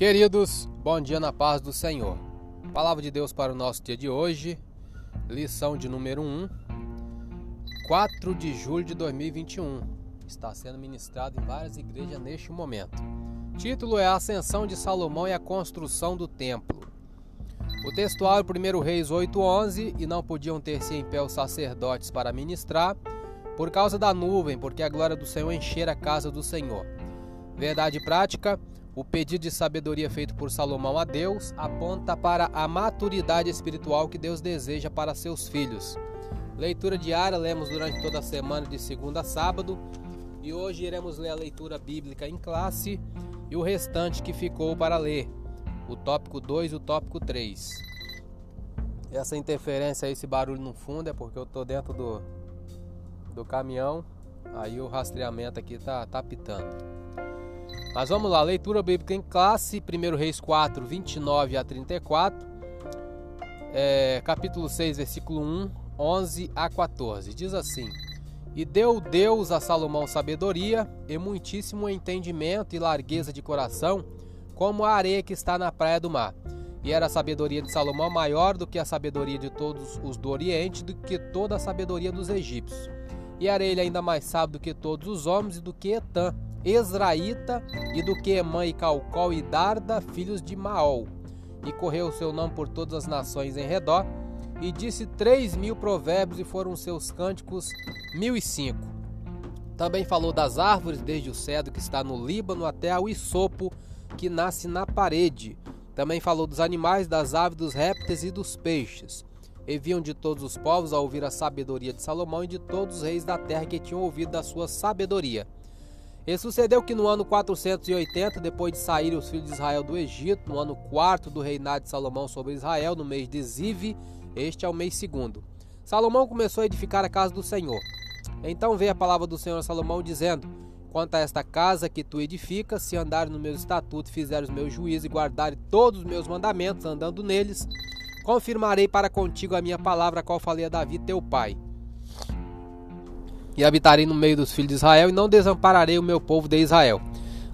Queridos, bom dia na paz do Senhor. Palavra de Deus para o nosso dia de hoje, lição de número 1, 4 de julho de 2021. Está sendo ministrado em várias igrejas neste momento. Título é a Ascensão de Salomão e a Construção do Templo. O textuário 1 Reis 8:11 e não podiam ter-se em pé os sacerdotes para ministrar por causa da nuvem, porque a glória do Senhor enchera a casa do Senhor. Verdade prática, o pedido de sabedoria feito por Salomão a Deus aponta para a maturidade espiritual que Deus deseja para seus filhos. Leitura diária lemos durante toda a semana de segunda a sábado e hoje iremos ler a leitura bíblica em classe e o restante que ficou para ler, o tópico 2 e o tópico 3. Essa interferência, esse barulho no fundo é porque eu estou dentro do, do caminhão, aí o rastreamento aqui tá, tá pitando. Mas vamos lá, leitura bíblica em classe, 1 Reis 4, 29 a 34, é, capítulo 6, versículo 1, 11 a 14. Diz assim: E deu Deus a Salomão sabedoria e muitíssimo entendimento e largueza de coração, como a areia que está na praia do mar. E era a sabedoria de Salomão maior do que a sabedoria de todos os do Oriente, do que toda a sabedoria dos egípcios e era ele ainda mais sábio do que todos os homens e do que Etã, Ezraíta, e do que Emã e Calcol e Darda, filhos de Maol. E correu o seu nome por todas as nações em redor, e disse três mil provérbios, e foram seus cânticos mil e cinco. Também falou das árvores, desde o cedro que está no Líbano até ao isopo que nasce na parede. Também falou dos animais, das aves, dos répteis e dos peixes e de todos os povos a ouvir a sabedoria de Salomão e de todos os reis da terra que tinham ouvido da sua sabedoria. E sucedeu que no ano 480, depois de saírem os filhos de Israel do Egito, no ano quarto do reinado de Salomão sobre Israel, no mês de Zive, este é o mês segundo, Salomão começou a edificar a casa do Senhor. Então veio a palavra do Senhor a Salomão dizendo: Quanto a esta casa que tu edificas, se andares no meu estatuto, fizeres os meus juízos e guardares todos os meus mandamentos, andando neles, confirmarei para contigo a minha palavra, a qual falei a Davi, teu pai. E habitarei no meio dos filhos de Israel, e não desampararei o meu povo de Israel.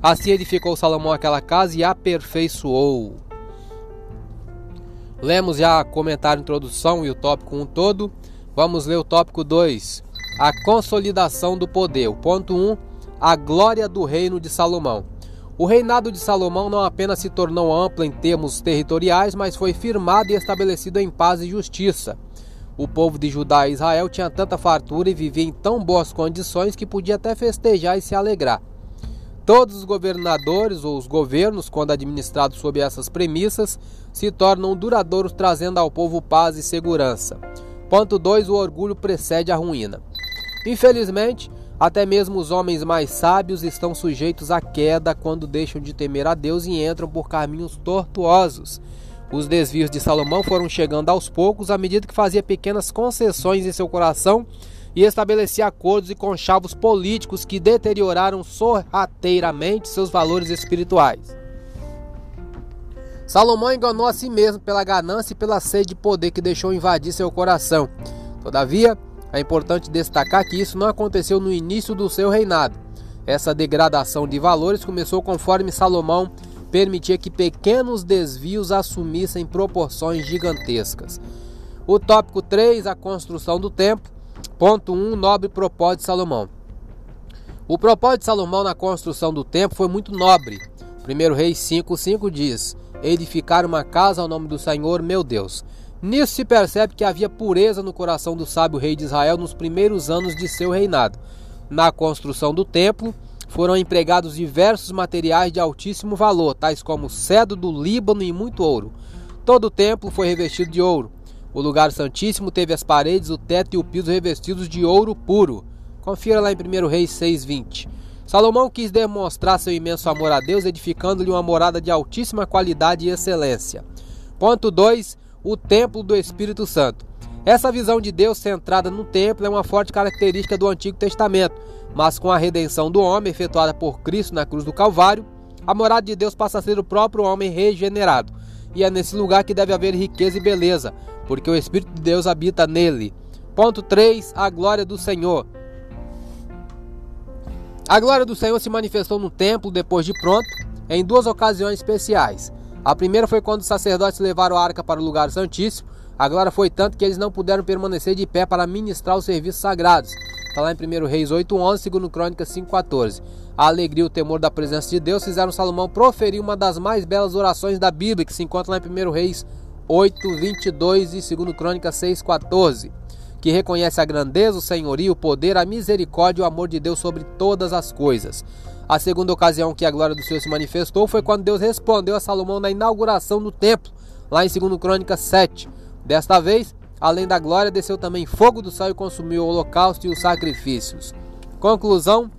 Assim edificou Salomão aquela casa e aperfeiçoou. Lemos já comentário, introdução e o tópico 1 um todo. Vamos ler o tópico 2. A consolidação do poder. O ponto 1. Um, a glória do reino de Salomão. O reinado de Salomão não apenas se tornou amplo em termos territoriais, mas foi firmado e estabelecido em paz e justiça. O povo de Judá e Israel tinha tanta fartura e vivia em tão boas condições que podia até festejar e se alegrar. Todos os governadores ou os governos, quando administrados sob essas premissas, se tornam duradouros, trazendo ao povo paz e segurança. Ponto 2: o orgulho precede a ruína. Infelizmente, até mesmo os homens mais sábios estão sujeitos à queda quando deixam de temer a Deus e entram por caminhos tortuosos. Os desvios de Salomão foram chegando aos poucos à medida que fazia pequenas concessões em seu coração e estabelecia acordos e conchavos políticos que deterioraram sorrateiramente seus valores espirituais. Salomão enganou a si mesmo pela ganância e pela sede de poder que deixou invadir seu coração. Todavia, é importante destacar que isso não aconteceu no início do seu reinado. Essa degradação de valores começou conforme Salomão permitia que pequenos desvios assumissem proporções gigantescas. O tópico 3, a construção do templo. Ponto 1, nobre propósito de Salomão. O propósito de Salomão na construção do templo foi muito nobre. 1 Reis 5,5 diz: Edificar uma casa ao nome do Senhor, meu Deus. Nisso se percebe que havia pureza no coração do sábio rei de Israel nos primeiros anos de seu reinado. Na construção do templo, foram empregados diversos materiais de altíssimo valor, tais como cedro do Líbano e muito ouro. Todo o templo foi revestido de ouro. O lugar santíssimo teve as paredes, o teto e o piso revestidos de ouro puro. Confira lá em 1 Reis 6:20. Salomão quis demonstrar seu imenso amor a Deus, edificando-lhe uma morada de altíssima qualidade e excelência. Ponto 2 o templo do Espírito Santo. Essa visão de Deus centrada no templo é uma forte característica do Antigo Testamento, mas com a redenção do homem efetuada por Cristo na cruz do Calvário, a morada de Deus passa a ser o próprio homem regenerado. E é nesse lugar que deve haver riqueza e beleza, porque o Espírito de Deus habita nele. Ponto 3. A glória do Senhor. A glória do Senhor se manifestou no templo depois de pronto, em duas ocasiões especiais. A primeira foi quando os sacerdotes levaram a arca para o lugar santíssimo. A glória foi tanto que eles não puderam permanecer de pé para ministrar os serviços sagrados. Está lá em 1 Reis 8:11, 2 Crônicas 5:14. A alegria e o temor da presença de Deus fizeram Salomão proferir uma das mais belas orações da Bíblia, que se encontra lá em 1 Reis 8:22 e 2 Crônicas 6:14 que reconhece a grandeza, o senhorio, o poder, a misericórdia e o amor de Deus sobre todas as coisas. A segunda ocasião que a glória do Senhor se manifestou foi quando Deus respondeu a Salomão na inauguração do templo, lá em 2 Crônicas 7. Desta vez, além da glória, desceu também fogo do céu e consumiu o holocausto e os sacrifícios. Conclusão: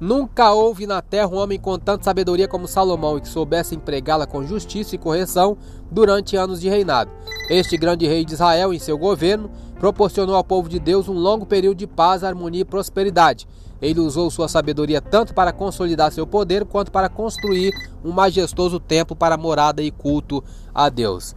Nunca houve na terra um homem com tanta sabedoria como Salomão e que soubesse empregá-la com justiça e correção durante anos de reinado. Este grande rei de Israel, em seu governo, proporcionou ao povo de Deus um longo período de paz, harmonia e prosperidade. Ele usou sua sabedoria tanto para consolidar seu poder quanto para construir um majestoso templo para morada e culto a Deus.